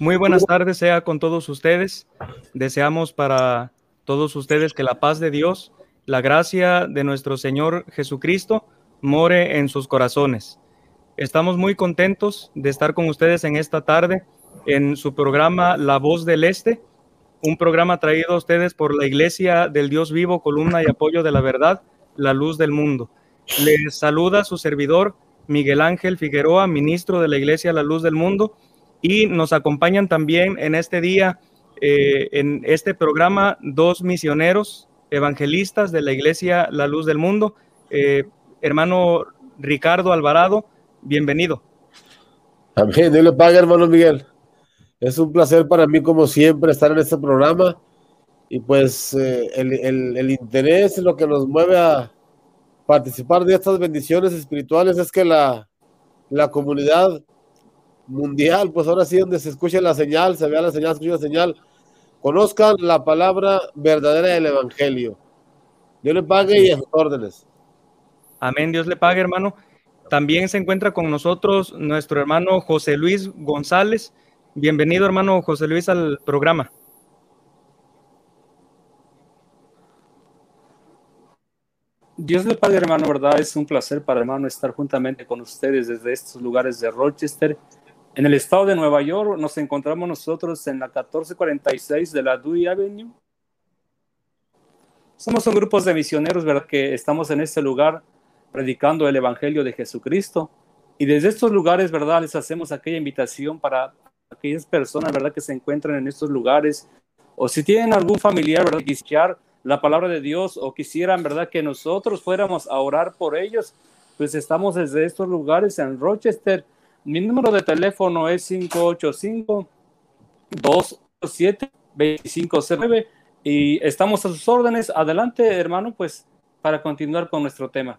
Muy buenas tardes, sea con todos ustedes. Deseamos para todos ustedes que la paz de Dios, la gracia de nuestro Señor Jesucristo more en sus corazones. Estamos muy contentos de estar con ustedes en esta tarde en su programa La Voz del Este, un programa traído a ustedes por la Iglesia del Dios Vivo, columna y apoyo de la verdad, la luz del mundo. Les saluda su servidor Miguel Ángel Figueroa, ministro de la Iglesia La Luz del Mundo y nos acompañan también en este día, eh, en este programa, dos misioneros evangelistas de la Iglesia La Luz del Mundo. Eh, hermano Ricardo Alvarado, bienvenido. Amén, Dios le pague, hermano Miguel. Es un placer para mí, como siempre, estar en este programa. Y pues eh, el, el, el interés, lo que nos mueve a participar de estas bendiciones espirituales es que la, la comunidad mundial, pues ahora sí donde se escuche la señal, se vea la señal, se escuche la señal, conozcan la palabra verdadera del Evangelio. Dios le pague y a sus órdenes. Amén, Dios le pague, hermano. También se encuentra con nosotros nuestro hermano José Luis González. Bienvenido, hermano José Luis, al programa. Dios le pague, hermano, ¿verdad? Es un placer para hermano estar juntamente con ustedes desde estos lugares de Rochester en el estado de Nueva York nos encontramos nosotros en la 1446 de la Dewey Avenue. Somos un grupo de misioneros, ¿verdad? Que estamos en este lugar predicando el Evangelio de Jesucristo. Y desde estos lugares, ¿verdad? Les hacemos aquella invitación para aquellas personas, ¿verdad? Que se encuentran en estos lugares. O si tienen algún familiar, ¿verdad? Que quisiera la palabra de Dios o quisieran, ¿verdad? Que nosotros fuéramos a orar por ellos. Pues estamos desde estos lugares en Rochester, mi número de teléfono es 585-207-2509 y estamos a sus órdenes. Adelante, hermano, pues para continuar con nuestro tema.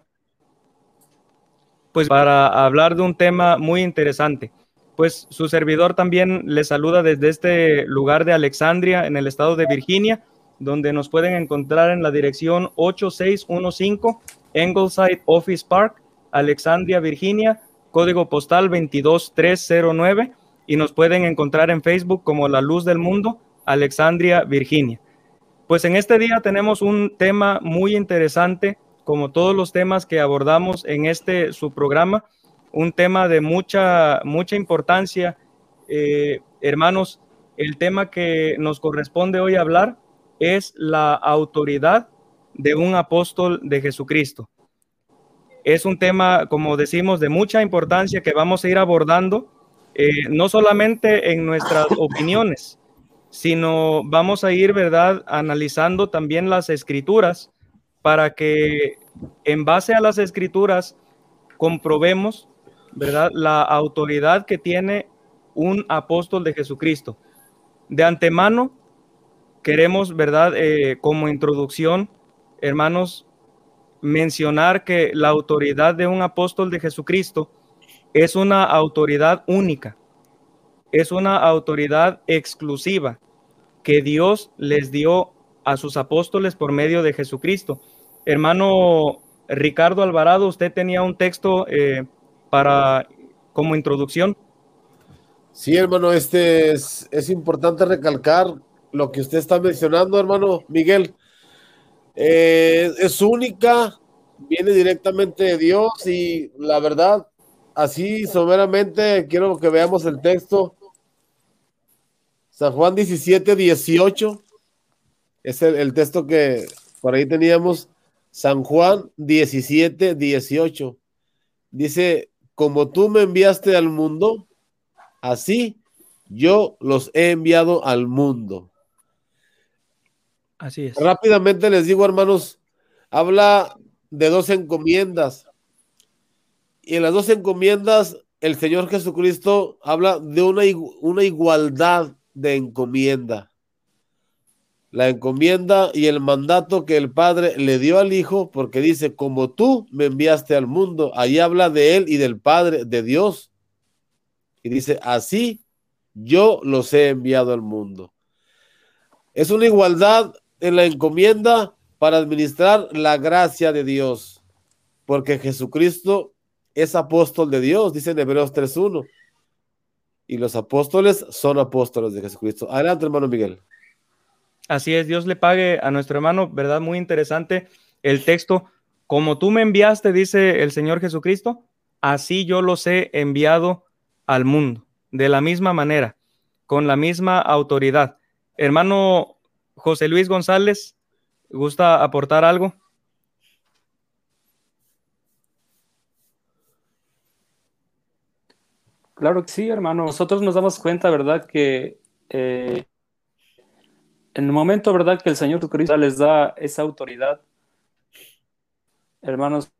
Pues para hablar de un tema muy interesante. Pues su servidor también le saluda desde este lugar de Alexandria, en el estado de Virginia, donde nos pueden encontrar en la dirección 8615 Engleside Office Park, Alexandria, Virginia código postal 22309 y nos pueden encontrar en Facebook como La Luz del Mundo, Alexandria, Virginia. Pues en este día tenemos un tema muy interesante, como todos los temas que abordamos en este su programa, un tema de mucha, mucha importancia. Eh, hermanos, el tema que nos corresponde hoy hablar es la autoridad de un apóstol de Jesucristo. Es un tema, como decimos, de mucha importancia que vamos a ir abordando, eh, no solamente en nuestras opiniones, sino vamos a ir, ¿verdad?, analizando también las escrituras para que en base a las escrituras comprobemos, ¿verdad?, la autoridad que tiene un apóstol de Jesucristo. De antemano, queremos, ¿verdad?, eh, como introducción, hermanos, mencionar que la autoridad de un apóstol de Jesucristo es una autoridad única, es una autoridad exclusiva que Dios les dio a sus apóstoles por medio de Jesucristo. Hermano Ricardo Alvarado, usted tenía un texto eh, para como introducción. Sí, hermano, este es, es importante recalcar lo que usted está mencionando, hermano Miguel. Eh, es única, viene directamente de Dios y la verdad, así someramente quiero que veamos el texto. San Juan 17, 18. Es el, texto que por ahí teníamos. San Juan 17, 18. Dice, como tú me enviaste al mundo, así yo los he enviado al mundo. Así es. Rápidamente les digo, hermanos, habla de dos encomiendas. Y en las dos encomiendas, el Señor Jesucristo habla de una, una igualdad de encomienda. La encomienda y el mandato que el Padre le dio al Hijo, porque dice, como tú me enviaste al mundo, ahí habla de Él y del Padre, de Dios. Y dice, así yo los he enviado al mundo. Es una igualdad en la encomienda para administrar la gracia de Dios, porque Jesucristo es apóstol de Dios, dice en Hebreos 3.1. Y los apóstoles son apóstoles de Jesucristo. Adelante, hermano Miguel. Así es, Dios le pague a nuestro hermano, ¿verdad? Muy interesante el texto. Como tú me enviaste, dice el Señor Jesucristo, así yo los he enviado al mundo, de la misma manera, con la misma autoridad. Hermano José Luis González, ¿gusta aportar algo? Claro que sí, hermano. Nosotros nos damos cuenta, ¿verdad? Que eh, en el momento, ¿verdad? Que el Señor Jesucristo les da esa autoridad, hermanos,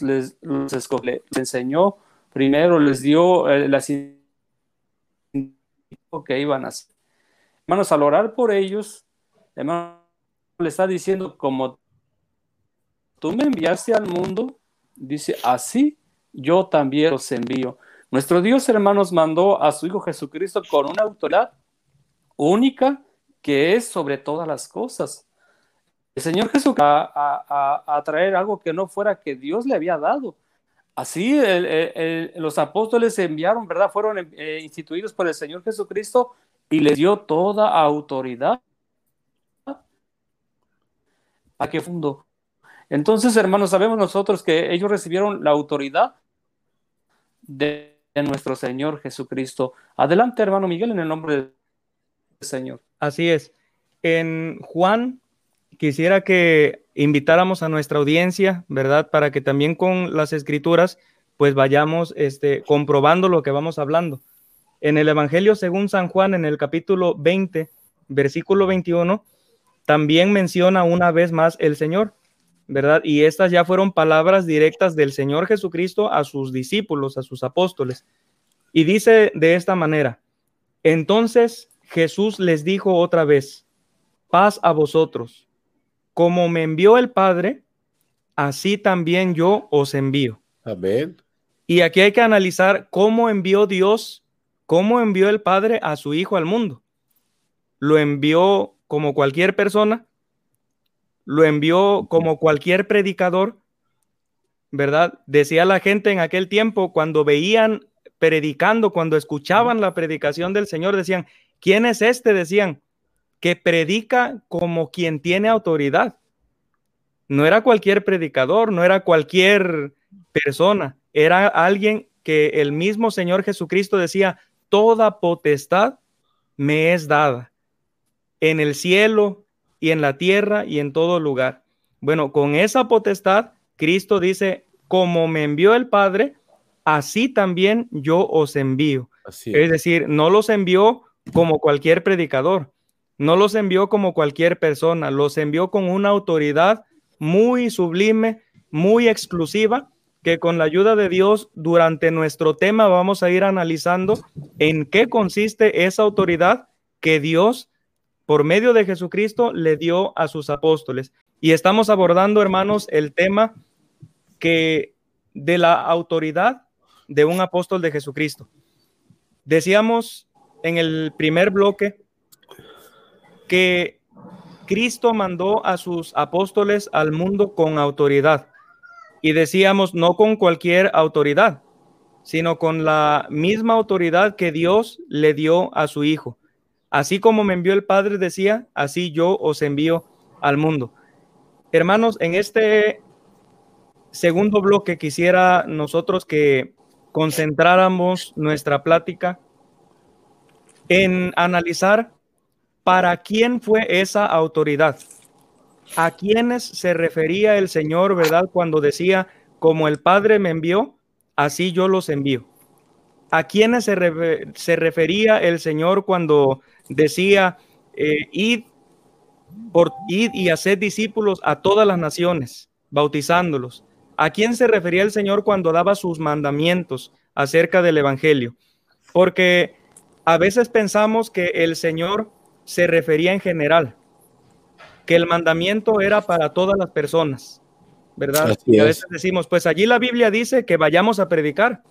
les, les enseñó, primero les dio eh, las que iban a hacer. Hermanos, al orar por ellos, hermano, le está diciendo, como tú me enviaste al mundo, dice, así yo también los envío. Nuestro Dios, hermanos, mandó a su Hijo Jesucristo con una autoridad única que es sobre todas las cosas. El Señor Jesús a, a, traer algo que no fuera que Dios le había dado. Así los apóstoles enviaron, ¿verdad? Fueron eh, instituidos por el Señor Jesucristo y les dio toda autoridad. ¿A qué fondo? Entonces, hermanos, sabemos nosotros que ellos recibieron la autoridad de nuestro Señor Jesucristo. Adelante, hermano Miguel, en el nombre del Señor. Así es. En Juan, quisiera que invitáramos a nuestra audiencia, ¿verdad? Para que también con las escrituras, pues vayamos este, comprobando lo que vamos hablando. En el Evangelio según San Juan, en el capítulo 20, versículo 21, también menciona una vez más el Señor. ¿verdad? Y estas ya fueron palabras directas del Señor Jesucristo a sus discípulos, a sus apóstoles. Y dice de esta manera, entonces Jesús les dijo otra vez, paz a vosotros. Como me envió el Padre, así también yo os envío. Amén. Y aquí hay que analizar cómo envió Dios, cómo envió el Padre a su Hijo al mundo. Lo envió como cualquier persona, lo envió como cualquier predicador, ¿verdad? Decía la gente en aquel tiempo cuando veían predicando, cuando escuchaban la predicación del Señor, decían, ¿quién es este? Decían, que predica como quien tiene autoridad. No era cualquier predicador, no era cualquier persona, era alguien que el mismo Señor Jesucristo decía, toda potestad me es dada en el cielo y en la tierra y en todo lugar. Bueno, con esa potestad, Cristo dice, como me envió el Padre, así también yo os envío. es. es decir, no los envió como cualquier predicador, no los envió como cualquier persona, los envió con una autoridad muy sublime, muy exclusiva, que con la ayuda de Dios durante nuestro tema vamos a ir analizando en qué consiste esa autoridad que Dios por medio de Jesucristo le dio a sus apóstoles. Y estamos abordando, hermanos, el tema que de la autoridad de un apóstol de Jesucristo. Decíamos en el primer bloque que Cristo mandó a sus apóstoles al mundo con autoridad. Y decíamos no con cualquier autoridad, sino con la misma autoridad que Dios le dio a su Hijo. Así como me envió el Padre, decía, así yo os envío al mundo. Hermanos, en este segundo bloque quisiera nosotros que concentráramos nuestra plática en analizar para quién fue esa autoridad, a quiénes se refería el Señor, ¿verdad? Cuando decía, como el Padre me envió, así yo los envío. ¿A quiénes se, se refería el Señor cuando decía, eh, id, por, id y hacer discípulos a todas las naciones, bautizándolos. ¿A quién se refería el Señor cuando daba sus mandamientos acerca del Evangelio? Porque a veces pensamos que el Señor se refería en general, que el mandamiento era para todas las personas, ¿verdad? y a veces decimos, pues allí la Biblia dice que vayamos a predicar.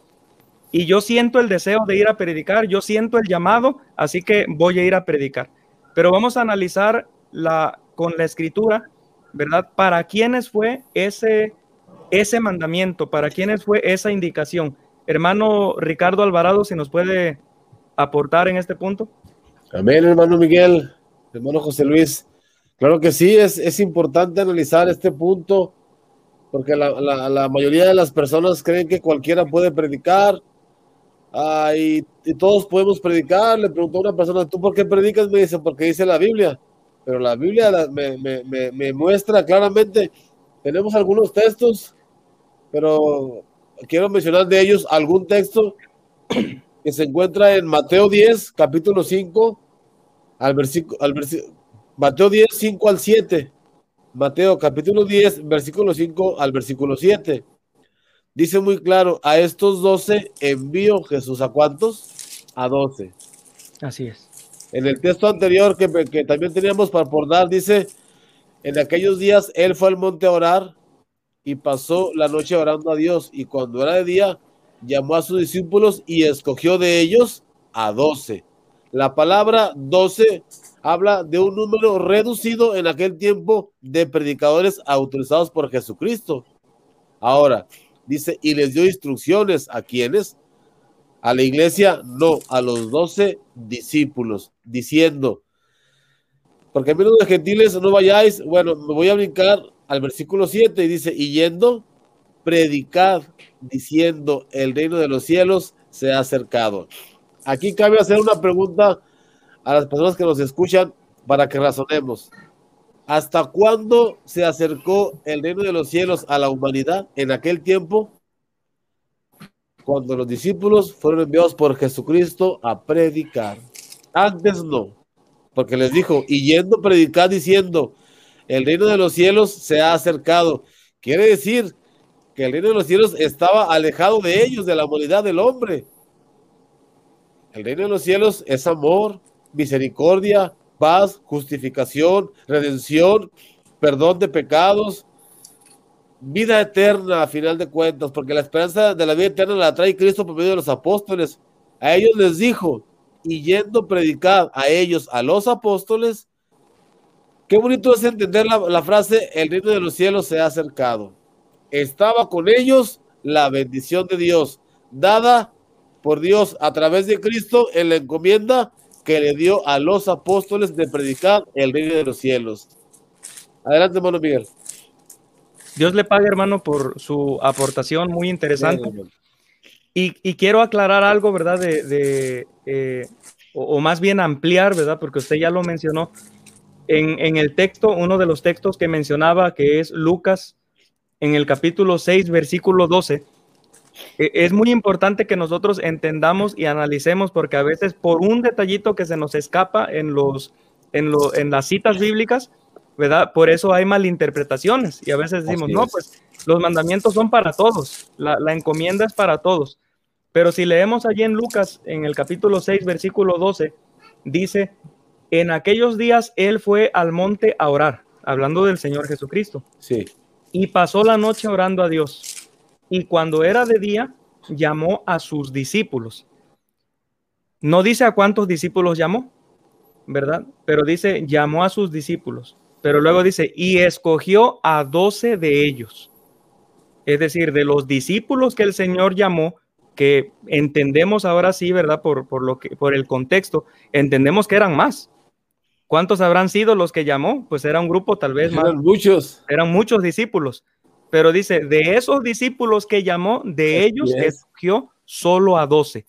Y yo siento el deseo de ir a predicar, yo siento el llamado, así que voy a ir a predicar. Pero vamos a analizar la, con la escritura, ¿verdad? ¿Para quiénes fue ese, ese mandamiento? ¿Para quiénes fue esa indicación? Hermano Ricardo Alvarado, si nos puede aportar en este punto. Amén, hermano Miguel, hermano José Luis. Claro que sí, es, es importante analizar este punto, porque la, la, mayoría de las personas creen que cualquiera puede predicar y, todos podemos predicar. Le preguntó a una persona, ¿tú por qué predicas? Me dice, porque dice la Biblia. Pero la Biblia me, me, me, me muestra claramente, tenemos algunos textos, pero quiero mencionar de ellos algún texto que se encuentra en Mateo 10, capítulo 5, al versículo, al versículo Mateo 10, 5 al 7. Mateo capítulo 10, versículo 5 al versículo 7. Dice muy claro, a estos 12 envió Jesús a cuántos? A 12. Así es. En el texto anterior que, que también teníamos para abordar, dice, en aquellos días él fue al monte a orar y pasó la noche orando a Dios y cuando era de día llamó a sus discípulos y escogió de ellos a 12. La palabra 12 habla de un número reducido en aquel tiempo de predicadores autorizados por Jesucristo. Ahora, dice, y les dio instrucciones a quienes, a la iglesia, no, a los doce discípulos, diciendo, porque a menos de gentiles no vayáis, bueno, me voy a brincar al versículo 7 y dice, y yendo, predicad, diciendo, el reino de los cielos se ha acercado. Aquí cabe hacer una pregunta a las personas que nos escuchan para que razonemos. ¿Hasta cuándo se acercó el reino de los cielos a la humanidad en aquel tiempo? Cuando los discípulos fueron enviados por Jesucristo a predicar. Antes no, porque les dijo, y yendo predicar diciendo, el reino de los cielos se ha acercado. Quiere decir que el reino de los cielos estaba alejado de ellos, de la humanidad del hombre. El reino de los cielos es amor, misericordia, paz, justificación, redención, perdón de pecados, vida eterna a final de cuentas, porque la esperanza de la vida eterna la trae Cristo por medio de los apóstoles. A ellos les dijo, y yendo predicar a ellos, a los apóstoles, qué bonito es entender la, la frase, el reino de los cielos se ha acercado. Estaba con ellos la bendición de Dios, dada por Dios a través de Cristo en la encomienda que le dio a los apóstoles de predicar el reino de los cielos. Adelante, hermano Miguel. Dios le pague, hermano, por su aportación muy interesante. y, y, quiero aclarar algo, ¿verdad? De, de eh, o, o, más bien ampliar, ¿verdad? Porque usted ya lo mencionó. En, en, el texto, uno de los textos que mencionaba, que es Lucas, en el capítulo 6, versículo 12, e, es muy importante que nosotros entendamos y analicemos porque a veces por un detallito que se nos escapa en, los, en, lo, en las citas bíblicas, ¿verdad? Por eso hay malinterpretaciones y a veces decimos, no, pues los mandamientos son para todos, la, la, encomienda es para todos. Pero si leemos allí en Lucas, en el capítulo 6, versículo 12, dice, en aquellos días él fue al monte a orar, hablando del Señor Jesucristo. Sí. Y pasó la noche orando a Dios y cuando era de día, llamó a sus discípulos. No dice a cuántos discípulos llamó, ¿verdad? Pero dice, llamó a sus discípulos. Pero luego dice, y escogió a doce de ellos. Es decir, de los discípulos que el Señor llamó, que entendemos ahora sí, ¿verdad? Por, por, lo que, por el contexto, entendemos que eran más. ¿Cuántos habrán sido los que llamó? Pues era un grupo tal vez eran más. Muchos. Eran muchos discípulos. Pero dice, de esos discípulos que llamó, de ellos es. escogió solo a doce.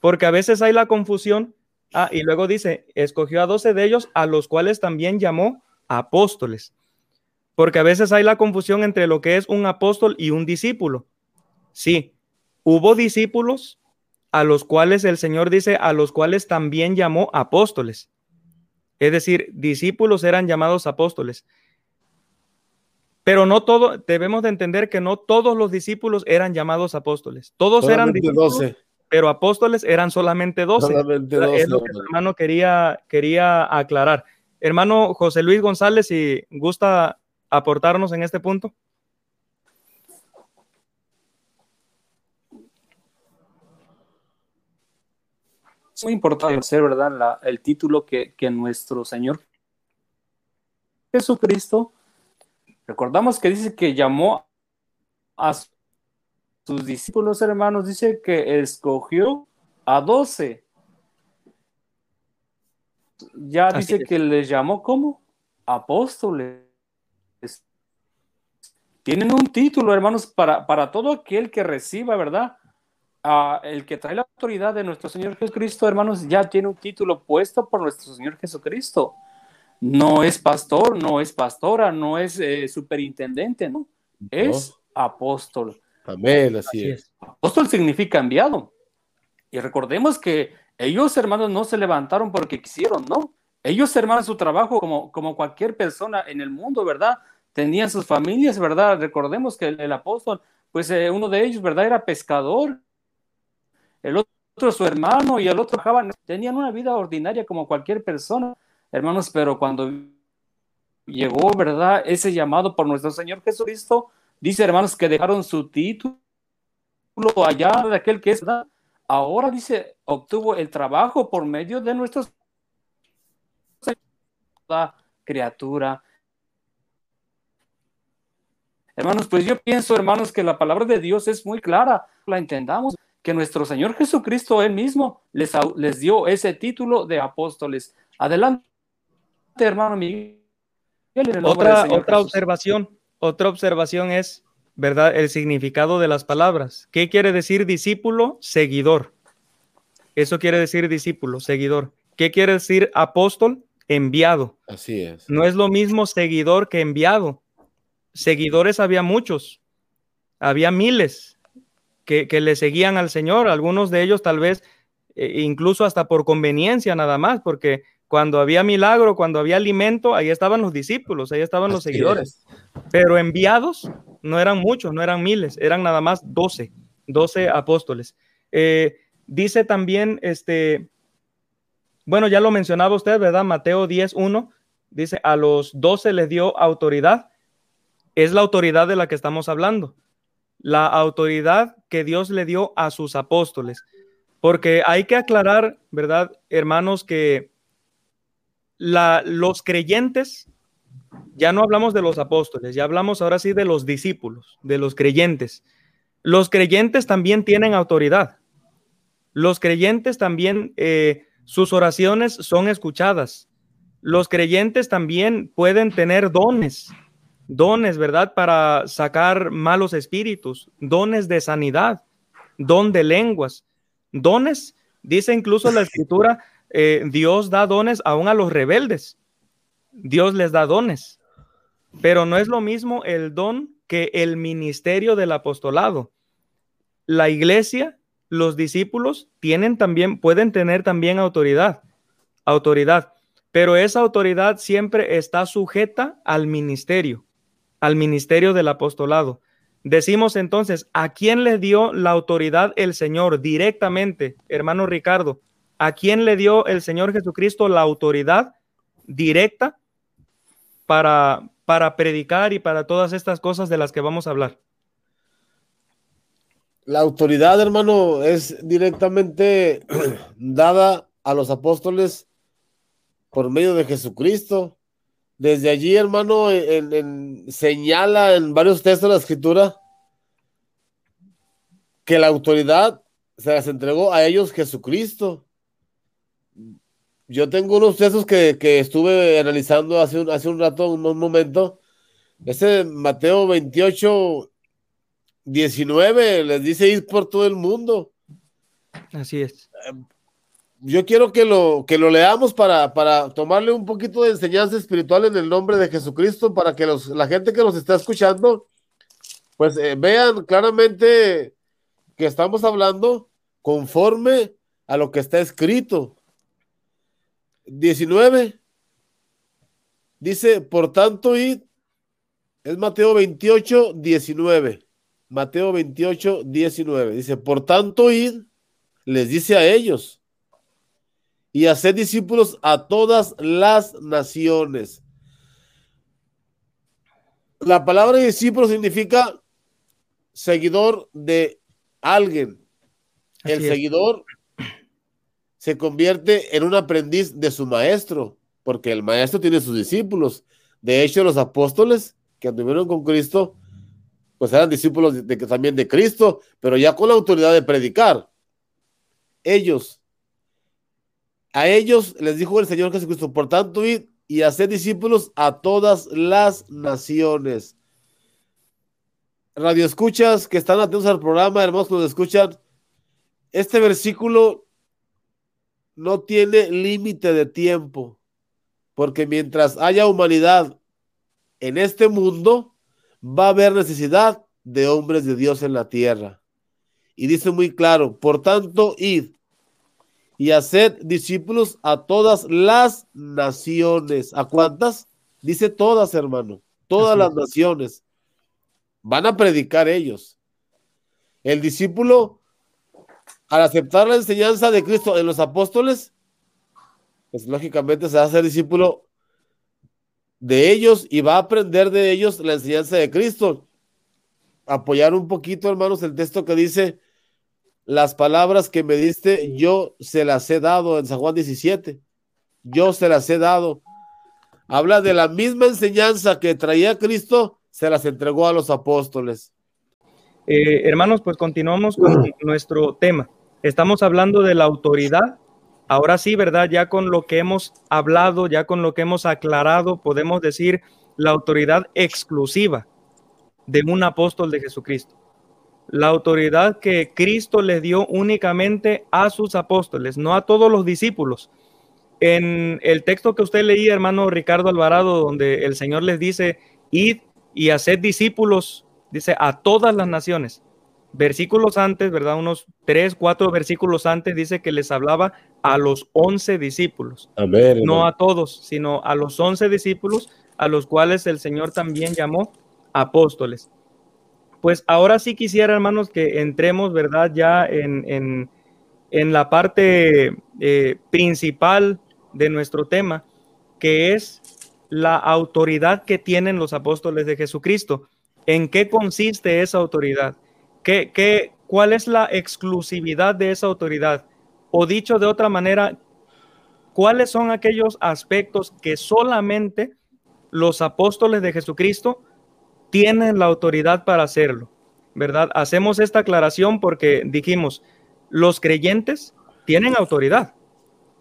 Porque a veces hay la confusión. Ah, y luego dice, escogió a doce de ellos, a los cuales también llamó apóstoles. Porque a veces hay la confusión entre lo que es un apóstol y un discípulo. Sí, hubo discípulos a los cuales el Señor dice, a los cuales también llamó apóstoles. Es decir, discípulos eran llamados apóstoles. Pero no todo, debemos de entender que no todos los discípulos eran llamados apóstoles. Todos eran discípulos, 12. pero apóstoles eran solamente 12. Solamente 12 es lo que el hermano quería, quería aclarar. Hermano José Luis González, si gusta aportarnos en este punto. Es muy importante ser, ¿verdad? el título que, que nuestro Señor Jesucristo Recordamos que dice que llamó a sus discípulos hermanos, dice que escogió a doce. Ya dice que les llamó como apóstoles. Tienen un título, hermanos, para, para todo aquel que reciba, ¿verdad? el que trae la autoridad de nuestro Señor Jesucristo, hermanos, ya tiene un título puesto por nuestro Señor Jesucristo no es pastor, no es pastora, no es eh, superintendente, ¿no? Es apóstol. Amén, así, es. Apóstol significa enviado. Y recordemos que ellos, hermanos, no se levantaron porque quisieron, ¿no? Ellos, hermanos, su trabajo como, como cualquier persona en el mundo, ¿verdad? Tenían sus familias, ¿verdad? Recordemos que el, apóstol, pues eh, uno de ellos, ¿verdad? Era pescador. El otro su hermano y el otro tenían una vida ordinaria como cualquier persona hermanos, pero cuando llegó, ¿verdad? Ese llamado por nuestro Señor Jesucristo, dice, hermanos, que dejaron su título allá de aquel que es, ¿verdad? Ahora dice, obtuvo el trabajo por medio de nuestros criatura. Hermanos, pues yo pienso, hermanos, que la palabra de Dios es muy clara, la entendamos, que nuestro Señor Jesucristo él mismo les, les dio ese título de apóstoles. Adelante hermano Miguel. Otra, otra observación, otra observación es, ¿verdad? El significado de las palabras. ¿Qué quiere decir discípulo? Seguidor. Eso quiere decir discípulo, seguidor. ¿Qué quiere decir apóstol? Enviado. Así es. No es lo mismo seguidor que enviado. Seguidores había muchos, había miles que, que le seguían al Señor, algunos de ellos tal vez eh, incluso hasta por conveniencia nada más, porque cuando había milagro, cuando había alimento, ahí estaban los discípulos, ahí estaban los seguidores. Pero enviados no eran muchos, no eran miles, eran nada más doce, doce apóstoles. Eh, dice también, este, bueno, ya lo mencionaba usted, ¿verdad? Mateo 10, 1, dice, a los doce les dio autoridad. Es la autoridad de la que estamos hablando. La autoridad que Dios le dio a sus apóstoles. Porque hay que aclarar, ¿verdad, hermanos, que los creyentes, ya no hablamos de los apóstoles, ya hablamos ahora sí de los discípulos, de los creyentes. Los creyentes también tienen autoridad. Los creyentes también, eh, sus oraciones son escuchadas. Los creyentes también pueden tener dones, dones, ¿verdad? Para sacar malos espíritus, dones de sanidad, don de lenguas, dones. Dice incluso la escritura eh, Dios da dones aún a los rebeldes. Dios les da dones. Pero no es lo mismo el don que el ministerio del apostolado. La iglesia, los discípulos tienen también, pueden tener también autoridad, autoridad, pero esa autoridad siempre está sujeta al ministerio, al ministerio del apostolado. Decimos entonces, ¿a quién le dio la autoridad el Señor directamente, hermano Ricardo? ¿A quién le dio el Señor Jesucristo la autoridad directa para, para predicar y para todas estas cosas de las que vamos a hablar? La autoridad, hermano, es directamente dada a los apóstoles por medio de Jesucristo. Desde allí, hermano, señala en varios textos de la escritura que la autoridad se las entregó a ellos Jesucristo. Yo tengo unos textos que, estuve analizando hace un, hace un rato, un, momento. Ese Mateo 28, 19, les dice ir por todo el mundo. Así es. Yo quiero que lo, que lo leamos para, para tomarle un poquito de enseñanza espiritual en el nombre de Jesucristo, para que los, la gente que nos está escuchando, pues eh, vean claramente que estamos hablando conforme a lo que está escrito. 19 dice, por tanto, id Es Mateo 28, 19. Mateo 28, 19. Dice, por tanto, id, les dice a ellos, y hacer discípulos a todas las naciones. La palabra discípulo significa seguidor de alguien. El seguidor se convierte en un aprendiz de su maestro, porque el maestro tiene sus discípulos. De hecho, los apóstoles que anduvieron con Cristo, pues eran discípulos de, también de Cristo, pero ya con la autoridad de predicar. Ellos, a ellos les dijo el Señor Jesucristo, por tanto, id y hacer discípulos a todas las naciones. Radio escuchas que están atentos al programa, hermanos nos escuchan, este versículo no tiene límite de tiempo, porque mientras haya humanidad en este mundo, va a haber necesidad de hombres de Dios en la tierra. Y dice muy claro, por tanto, id y haced discípulos a todas las naciones. ¿A cuántas? Dice todas, hermano, todas las naciones. Van a predicar ellos. El discípulo, al aceptar la enseñanza de Cristo en los apóstoles, pues lógicamente se va a hacer discípulo de ellos y va a aprender de ellos la enseñanza de Cristo. Apoyar un poquito, hermanos, el texto que dice, las palabras que me diste, yo se las he dado en San Juan 17. Yo se las he dado. Habla de la misma enseñanza que traía Cristo, se las entregó a los apóstoles. Eh, hermanos, pues continuamos con nuestro tema. Estamos hablando de la autoridad Ahora sí, ¿verdad? Ya con lo que hemos hablado, ya con lo que hemos aclarado, podemos decir la autoridad exclusiva de un apóstol de Jesucristo. La autoridad que Cristo le dio únicamente a sus apóstoles, no a todos los discípulos. En el texto que usted leía, hermano Ricardo Alvarado, donde el Señor les dice, id y haced discípulos, dice, a todas las naciones versículos antes, ¿verdad? Unos tres, cuatro versículos antes dice que les hablaba a los once discípulos. no a todos, sino a los once discípulos a los cuales el Señor también llamó apóstoles. Pues ahora sí quisiera, hermanos, que entremos, ¿verdad? Ya en, en, la parte eh, principal de nuestro tema, que es la autoridad que tienen los apóstoles de Jesucristo. ¿En qué consiste esa autoridad? ¿Qué, ¿Cuál es la exclusividad de esa autoridad? O dicho de otra manera, ¿cuáles son aquellos aspectos que solamente los apóstoles de Jesucristo tienen la autoridad para hacerlo? ¿Verdad? Hacemos esta aclaración porque dijimos, los creyentes tienen autoridad.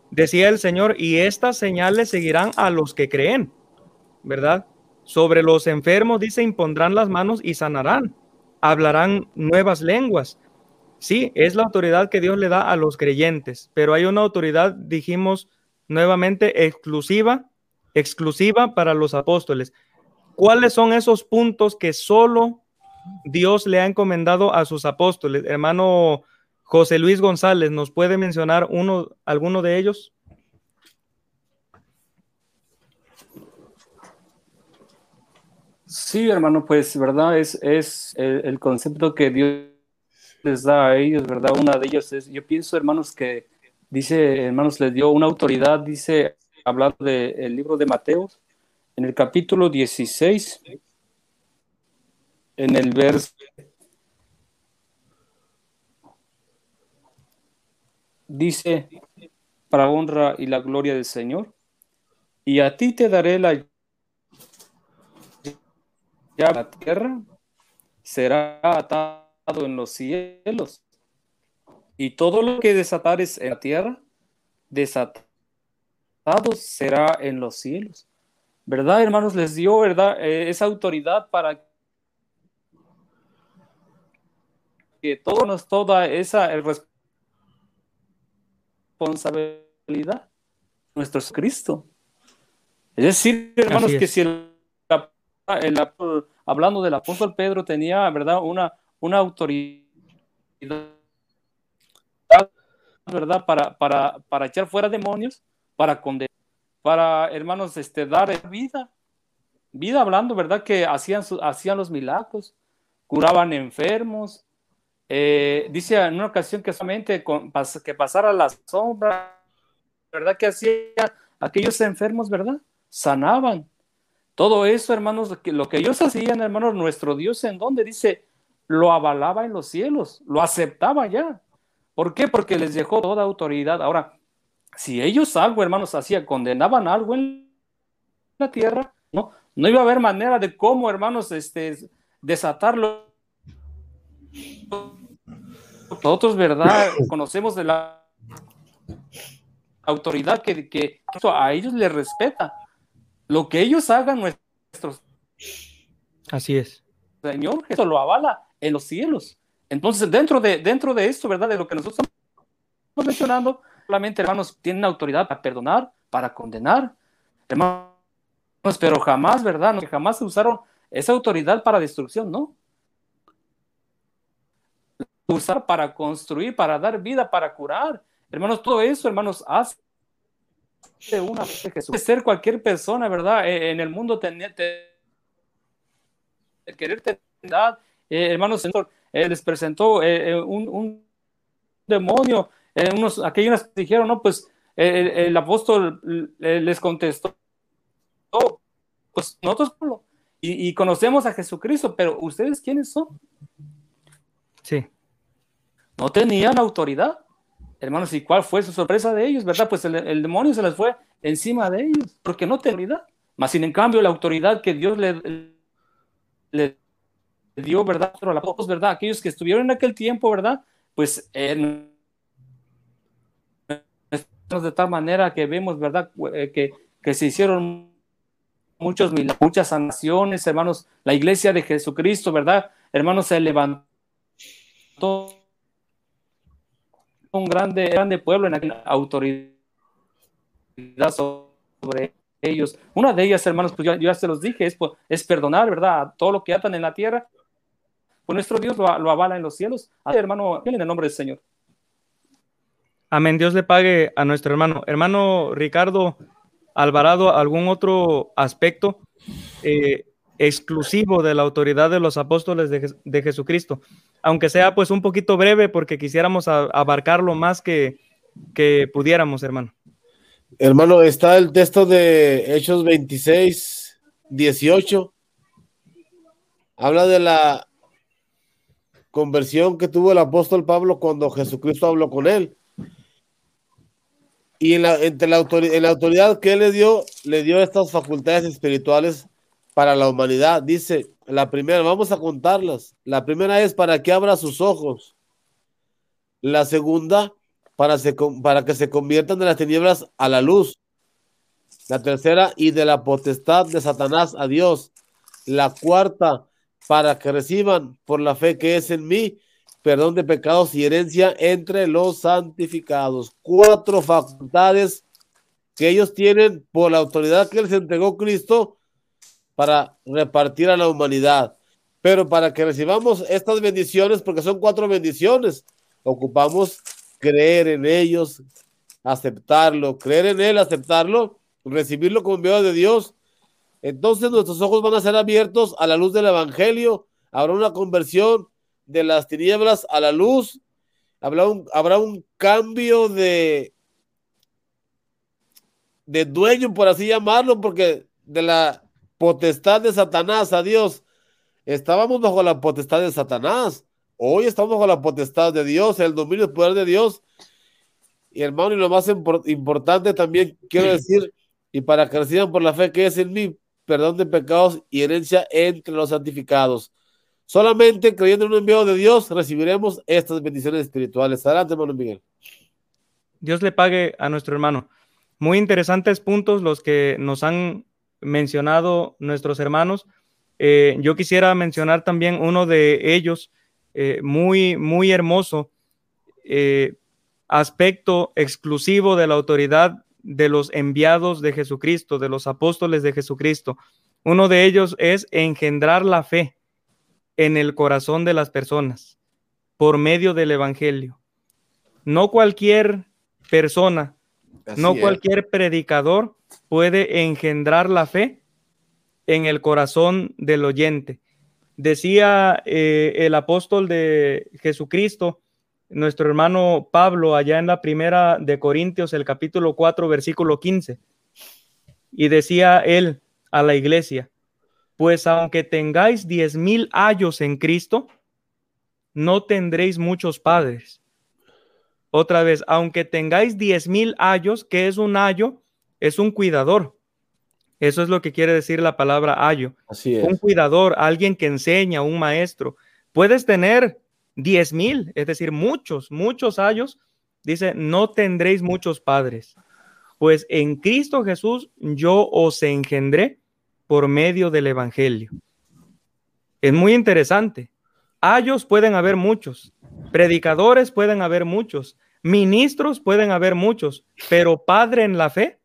Decía el Señor, y estas señales seguirán a los que creen, ¿verdad? Sobre los enfermos, dice, impondrán las manos y sanarán hablarán nuevas lenguas. Sí, es la autoridad que Dios le da a los creyentes, pero hay una autoridad, dijimos nuevamente, exclusiva, exclusiva para los apóstoles. ¿Cuáles son esos puntos que solo Dios le ha encomendado a sus apóstoles? Hermano José Luis González, ¿nos puede mencionar uno, alguno de ellos? Sí, hermano, pues, ¿verdad? Es, es el, concepto que Dios les da a ellos, ¿verdad? Una de ellos es, yo pienso, hermanos, que dice, hermanos, les dio una autoridad, dice, hablando del libro de Mateo, en el capítulo 16, en el verso dice, para honra y la gloria del Señor, y a ti te daré la la tierra será atado en los cielos. Y todo lo que desatares en la tierra, desatado será en los cielos. ¿Verdad, hermanos? Les dio, ¿verdad? Eh, esa autoridad para que todo nos toda esa responsabilidad. Nuestro Cristo. Es decir, hermanos, que si el hablando del apóstol Pedro, tenía, ¿verdad? Una, una autoridad, ¿verdad? Para, para, para echar fuera demonios, para condenar, para, hermanos, este, dar vida. vida hablando, ¿verdad? Que hacían, hacían los milagros, curaban enfermos. Eh, dice en una ocasión que solamente que pasara la sombra, ¿verdad? Que hacían aquellos enfermos, ¿verdad? Sanaban. Todo eso, hermanos, lo que ellos hacían, hermanos, nuestro Dios en donde dice, lo avalaba en los cielos, lo aceptaba ya. ¿Por qué? Porque les dejó toda autoridad. Ahora, si ellos algo, hermanos, hacían, condenaban algo en la tierra, no, no iba a haber manera de cómo, hermanos, este, desatarlo. Nosotros, ¿verdad? Conocemos de la autoridad que, que a ellos les respeta. Lo que ellos hagan, nuestros. Así es. Señor, eso lo avala en los cielos. Entonces, dentro de, dentro de esto, ¿verdad? De lo que nosotros estamos mencionando, solamente, hermanos, tienen autoridad para perdonar, para condenar. Hermanos, pero jamás, ¿verdad? No, jamás usaron esa autoridad para destrucción, ¿no? Usar para construir, para dar vida, para curar. Hermanos, todo eso, hermanos, hace una de Jesús. Puede ser cualquier persona, ¿verdad? E, en el mundo tener, querer tener, eh, hermanos, eh, les presentó eh, eh, un, un, demonio. unos, aquellos dijeron, no, pues el, apóstol les contestó, pues nosotros y, y, conocemos a Jesucristo, pero ¿ustedes quiénes son? Sí. No tenían autoridad. Hermanos, ¿y cuál fue su sorpresa de ellos? ¿Verdad? Pues el, demonio se les fue encima de ellos, porque no tenían autoridad. Más sin en cambio, la autoridad que Dios le, dio, ¿verdad? Pero la voz, ¿verdad? Aquellos que estuvieron en aquel tiempo, ¿verdad? Pues eh, de tal manera que vemos, ¿verdad? Eh, que, que se hicieron muchos muchas sanaciones, hermanos. La iglesia de Jesucristo, ¿verdad? Hermanos, se levantó un grande, grande pueblo en la autoridad sobre ellos. Una de ellas, hermanos, pues yo, ya se los dije, es, es perdonar, ¿verdad? Todo lo que atan en la tierra, pues nuestro Dios lo, avala en los cielos. hermano, en el nombre del Señor. Amén. Dios le pague a nuestro hermano. Hermano Ricardo Alvarado, ¿algún otro aspecto eh, exclusivo de la autoridad de los apóstoles de, Jesucristo? Aunque sea pues un poquito breve porque quisiéramos abarcarlo más que, que pudiéramos, hermano. Hermano, está el texto de Hechos 26, 18. Habla de la conversión que tuvo el apóstol Pablo cuando Jesucristo habló con él. Y en la, entre la, autoridad, la autoridad que él le dio, le dio estas facultades espirituales para la humanidad. Dice, la primera, vamos a contarlas. La primera es para que abra sus ojos. La segunda, para, para que se conviertan de las tinieblas a la luz. La tercera, y de la potestad de Satanás a Dios. La cuarta, para que reciban por la fe que es en mí perdón de pecados y herencia entre los santificados. Cuatro facultades que ellos tienen por la autoridad que les entregó Cristo para repartir a la humanidad. Pero para que recibamos estas bendiciones, porque son cuatro bendiciones, ocupamos creer en ellos, aceptarlo, creer en Él, aceptarlo, recibirlo como enviado de Dios entonces nuestros ojos van a ser abiertos a la luz del Evangelio. Habrá una conversión de las tinieblas a la luz. Habrá un, habrá un cambio de, de dueño, por así llamarlo, porque de la potestad de Satanás a Dios, estábamos bajo la potestad de Satanás. Hoy estamos bajo la potestad de Dios, el dominio y poder de Dios. Y hermano, y lo más importante también quiero decir, y para que reciban por la fe que es en mí, perdón de pecados y herencia entre los santificados. Solamente creyendo en un envío de Dios recibiremos estas bendiciones espirituales. Adelante, hermano Miguel. Dios le pague a nuestro hermano. Muy interesantes puntos los que nos han mencionado nuestros hermanos. Eh, yo quisiera mencionar también uno de ellos, eh, muy, muy hermoso, eh, aspecto exclusivo de la autoridad de los enviados de Jesucristo, de los apóstoles de Jesucristo. Uno de ellos es engendrar la fe en el corazón de las personas por medio del Evangelio. No cualquier persona, no cualquier predicador puede engendrar la fe en el corazón del oyente. Decía eh, el apóstol de Jesucristo, nuestro hermano Pablo, allá en la primera de Corintios, el capítulo 4, versículo 15. Y decía él a la iglesia, pues aunque tengáis diez mil años en Cristo, no tendréis muchos padres. Otra vez, aunque tengáis diez mil años, que es un ayo? Es un cuidador. Eso es lo que quiere decir la palabra ayo. Así es. Un cuidador, alguien que enseña, un maestro. Puedes tener diez mil, es decir, muchos, muchos años. Dice, no tendréis muchos padres. Pues en Cristo Jesús yo os engendré por medio del Evangelio. Es muy interesante. Ayos pueden haber muchos, predicadores pueden haber muchos, ministros pueden haber muchos, pero padre en la fe,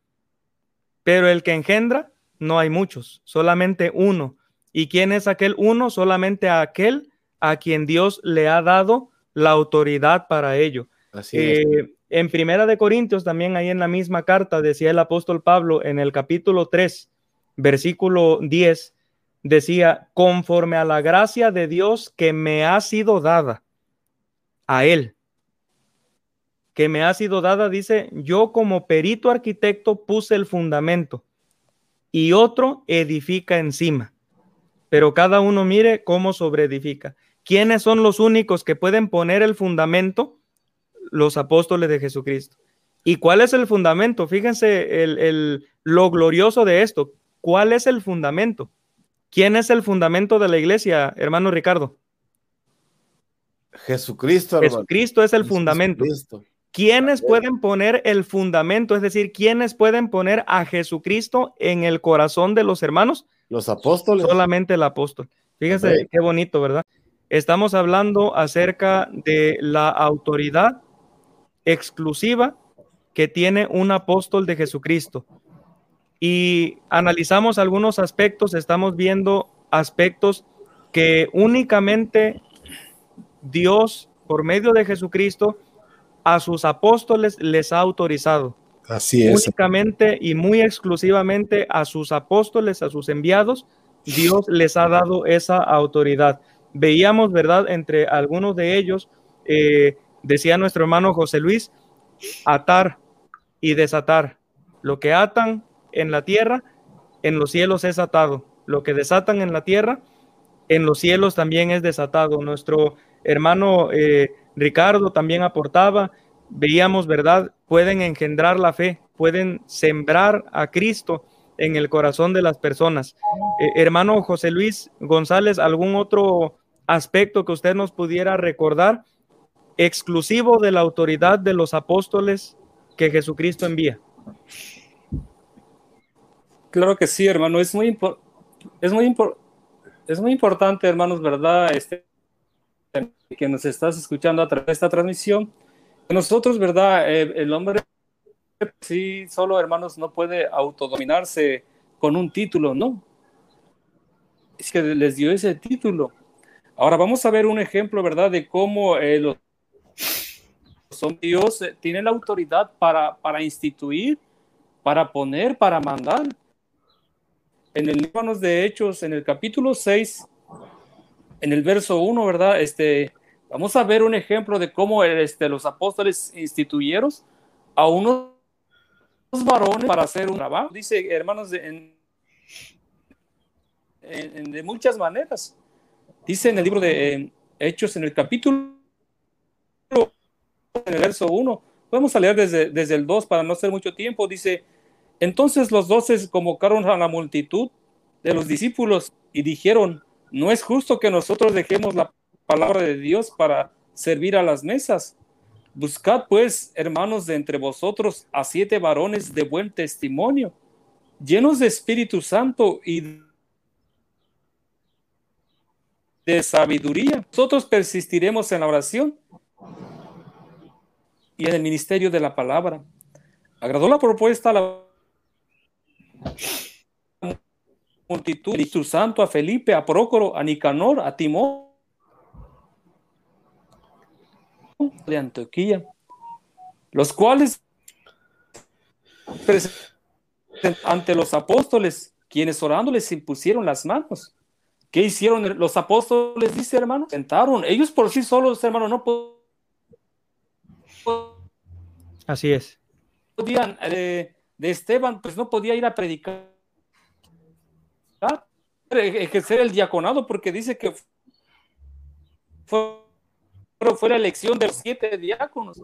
pero el que engendra, no hay muchos, solamente uno. ¿Y quién es aquel uno? Solamente aquel a quien Dios le ha dado la autoridad para ello. Así es. Eh, en Primera de Corintios, también ahí en la misma carta, decía el apóstol Pablo en el capítulo 3, versículo 10, decía, conforme a la gracia de Dios que me ha sido dada a él, que me ha sido dada, dice, yo como perito arquitecto puse el fundamento y otro edifica encima. Pero cada uno mire cómo sobreedifica. ¿Quiénes son los únicos que pueden poner el fundamento? Los apóstoles de Jesucristo. ¿Y cuál es el fundamento? Fíjense el, el, lo glorioso de esto. ¿Cuál es el fundamento? ¿Quién es el fundamento de la iglesia, hermano Ricardo? Jesucristo. Hermano. Jesucristo es el fundamento. ¿Quiénes pueden poner el fundamento? Es decir, ¿quiénes pueden poner a Jesucristo en el corazón de los hermanos? Los apóstoles. Solamente el apóstol. Fíjense okay. qué bonito, ¿verdad? Estamos hablando acerca de la autoridad exclusiva que tiene un apóstol de Jesucristo. Y analizamos algunos aspectos, estamos viendo aspectos que únicamente Dios, por medio de Jesucristo, a sus apóstoles les ha autorizado. Así es. Únicamente y muy exclusivamente a sus apóstoles, a sus enviados, Dios les ha dado esa autoridad. Veíamos, ¿verdad? Entre algunos de ellos, eh, decía nuestro hermano José Luis, atar y desatar. Lo que atan en la tierra, en los cielos es atado. Lo que desatan en la tierra, en los cielos también es desatado. Nuestro hermano eh, Ricardo también aportaba, veíamos, ¿verdad? Pueden engendrar la fe, pueden sembrar a Cristo en el corazón de las personas. Eh, hermano José Luis González, ¿algún otro aspecto que usted nos pudiera recordar exclusivo de la autoridad de los apóstoles que Jesucristo envía? Claro que sí, hermano. Es muy, es muy, es muy importante, hermanos, ¿verdad? Este, que nos estás escuchando a través de esta transmisión. Nosotros, ¿verdad? Eh, el hombre, sí, solo, hermanos, no puede autodominarse con un título, ¿no? Es que les dio ese título. Ahora vamos a ver un ejemplo, ¿verdad? De cómo eh, los son Dios eh, tiene la autoridad para, para instituir, para poner, para mandar. En el libro de Hechos, en el capítulo 6, en el verso 1, ¿verdad? Este, vamos a ver un ejemplo de cómo este, los apóstoles instituyeron a unos varones para hacer un trabajo. Dice, hermanos, en, de muchas maneras. Dice en el libro de eh, Hechos, en el capítulo, en el verso 1, podemos leer desde, desde el 2 para no hacer mucho tiempo. Dice, entonces los doce convocaron a la multitud de los discípulos y dijeron, no es justo que nosotros dejemos la palabra de Dios para servir a las mesas. Buscad pues, hermanos, de entre vosotros a siete varones de buen testimonio, llenos de Espíritu Santo y de sabiduría. Nosotros persistiremos en la oración y en el ministerio de la palabra. Agradó la propuesta a la multitud, Espíritu Santo, a Felipe, a Prócoro, a Nicanor, a Timón de Antioquía, los cuales ante los apóstoles, quienes orando les impusieron las manos. ¿Qué hicieron los apóstoles? Dice, hermano, sentaron. Ellos por sí solos, hermano, no Así es. podían, eh, de Esteban, pues no podía ir a predicar, ejercer el diaconado, porque dice que fue, fue la elección de los siete diáconos.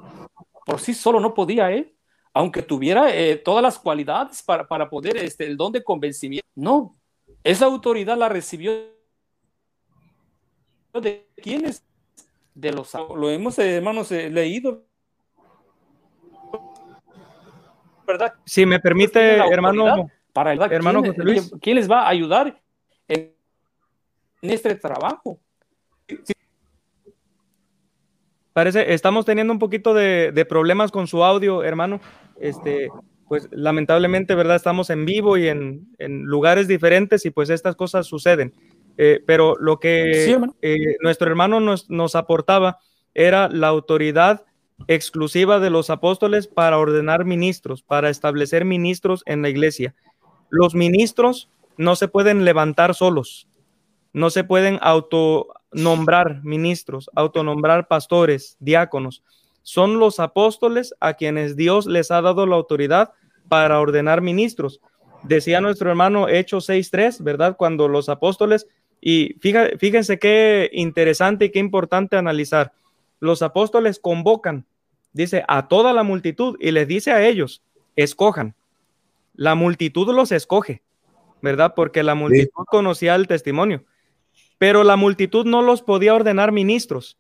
Por sí solo no podía, ¿eh? Aunque tuviera eh, todas las cualidades para, para poder, este, el don de convencimiento. No, esa autoridad la recibió de quiénes? De los lo hemos hermanos eh, leído. ¿Verdad? Si me permite, hermano, para el, hermano ¿quién, José Luis. ¿quién les va a ayudar en, en este trabajo? Sí, Parece, estamos teniendo un poquito de, de problemas con su audio, hermano. Este, pues lamentablemente, ¿verdad? Estamos en vivo y en, en lugares diferentes y pues estas cosas suceden. Eh, pero lo que Sí, hermano. eh, nuestro hermano nos, nos aportaba era la autoridad exclusiva de los apóstoles para ordenar ministros, para establecer ministros en la iglesia. Los ministros no se pueden levantar solos, no se pueden autonombrar ministros, autonombrar pastores, diáconos. Son los apóstoles a quienes Dios les ha dado la autoridad para ordenar ministros. Decía nuestro hermano Hechos 6.3, ¿verdad? Cuando los apóstoles, y fíjense qué interesante y qué importante analizar, los apóstoles convocan, dice, a toda la multitud y les dice a ellos, escojan. La multitud los escoge, ¿verdad? Porque la multitud conocía el testimonio, pero la multitud no los podía ordenar ministros.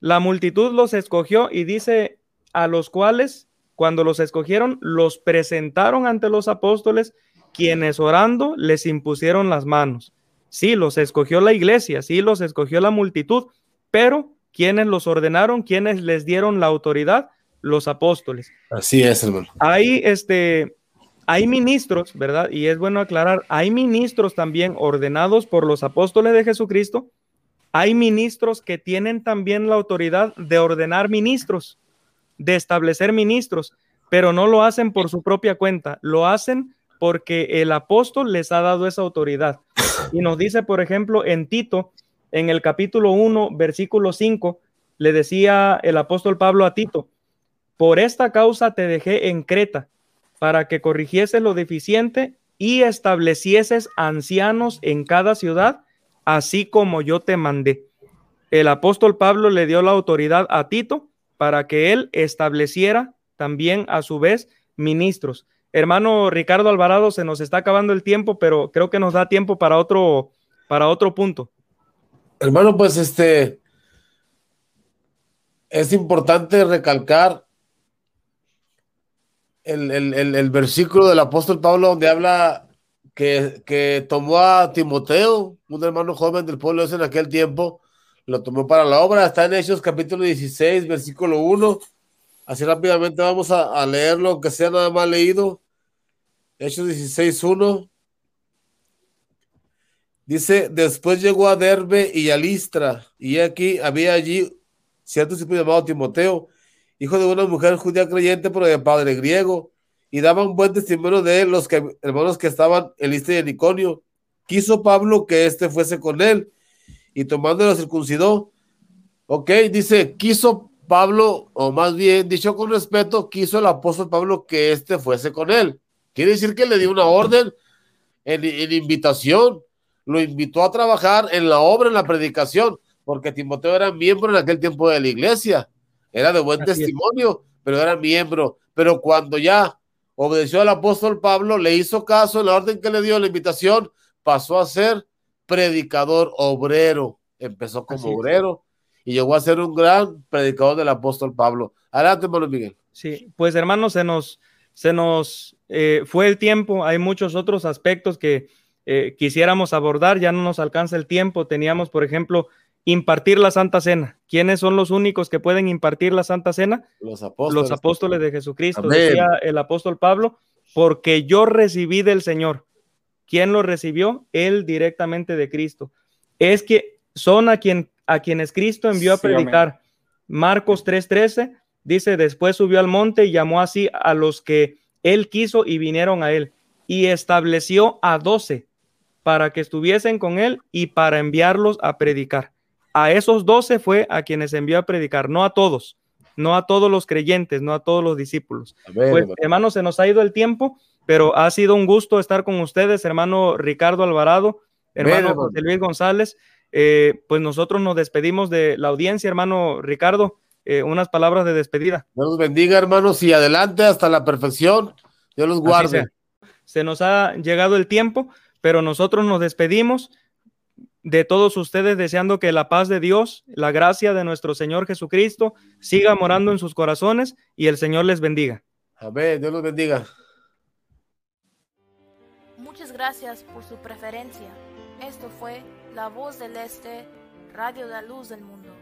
La multitud los escogió y dice a los cuales, cuando los escogieron, los presentaron ante los apóstoles, quienes orando les impusieron las manos. Sí, los escogió la iglesia, sí, los escogió la multitud, pero quienes los ordenaron, quienes les dieron la autoridad, los apóstoles Así es, hermano. hay este hay ministros, ¿verdad? Y es bueno aclarar, hay ministros también ordenados por los apóstoles de Jesucristo. Hay ministros que tienen también la autoridad de ordenar ministros, de establecer ministros, pero no lo hacen por su propia cuenta, lo hacen porque el apóstol les ha dado esa autoridad. Y nos dice, por ejemplo, en Tito, en el capítulo 1, versículo 5, le decía el apóstol Pablo a Tito, por esta causa te dejé en Creta, para que corrigieses lo deficiente y establecieses ancianos en cada ciudad, así como yo te mandé. El apóstol Pablo le dio la autoridad a Tito para que él estableciera también a su vez ministros. Hermano Ricardo Alvarado, se nos está acabando el tiempo, pero creo que nos da tiempo para otro, para otro punto. Hermano, pues este es importante recalcar el, el- el- el versículo del apóstol Pablo donde habla que, que tomó a Timoteo, un hermano joven del pueblo en aquel tiempo, lo tomó para la obra. Está en Hechos capítulo 16, versículo 1. Así rápidamente vamos a, a leerlo, aunque sea nada más leído. Hechos 16, 1. Dice, después llegó a Derbe y a Listra, y aquí había allí cierto discípulo llamado Timoteo, hijo de una mujer judía creyente, pero de padre griego, y daba un buen testimonio de los hermanos que estaban en Listra y en Iconio. Quiso Pablo que éste fuese con él, y tomándolo circuncidó. Ok, dice, quiso Pablo, o más bien, dicho con respeto, quiso el apóstol Pablo que éste fuese con él. Quiere decir que le dio una orden en, en invitación lo invitó a trabajar en la obra, en la predicación, porque Timoteo era miembro en aquel tiempo de la iglesia, era de buen Así es. testimonio, pero era miembro. Pero cuando ya obedeció al apóstol Pablo, le hizo caso en la orden que le dio la invitación, pasó a ser predicador obrero. Empezó como Así es. obrero y llegó a ser un gran predicador del apóstol Pablo. Adelante, hermano Miguel. Sí, pues hermano, se nos, se nos eh, fue el tiempo. Hay muchos otros aspectos que eh, quisiéramos abordar, ya no nos alcanza el tiempo. Teníamos, por ejemplo, impartir la Santa Cena. ¿Quiénes son los únicos que pueden impartir la Santa Cena? Los apóstoles. Los apóstoles de Jesucristo. Amén. Decía el apóstol Pablo, porque yo recibí del Señor. ¿Quién lo recibió? Él directamente de Cristo. Es que son a, quien, a quienes Cristo envió a Sí, predicar. Marcos 3:13 dice, después subió al monte y llamó así a los que él quiso y vinieron a él. y estableció a doce para que estuviesen con él y para enviarlos a predicar. A esos doce fue a quienes envió a predicar, no a todos, no a todos los creyentes, no a todos los discípulos. pues, hermano, se nos ha ido el tiempo, pero ha sido un gusto estar con ustedes, hermano Ricardo Alvarado, hermano José Luis González. Eh, pues nosotros nos despedimos de la audiencia, hermano Ricardo. Eh, unas palabras de despedida. Dios los bendiga, hermanos, y adelante hasta la perfección. Dios los guarde. Se nos ha llegado el tiempo, pero nosotros nos despedimos de todos ustedes deseando que la paz de Dios, la gracia de nuestro Señor Jesucristo siga morando en sus corazones y el Señor les bendiga. Amén, Dios los bendiga. Muchas gracias por su preferencia. Esto fue La Voz del Este, Radio de la Luz del Mundo.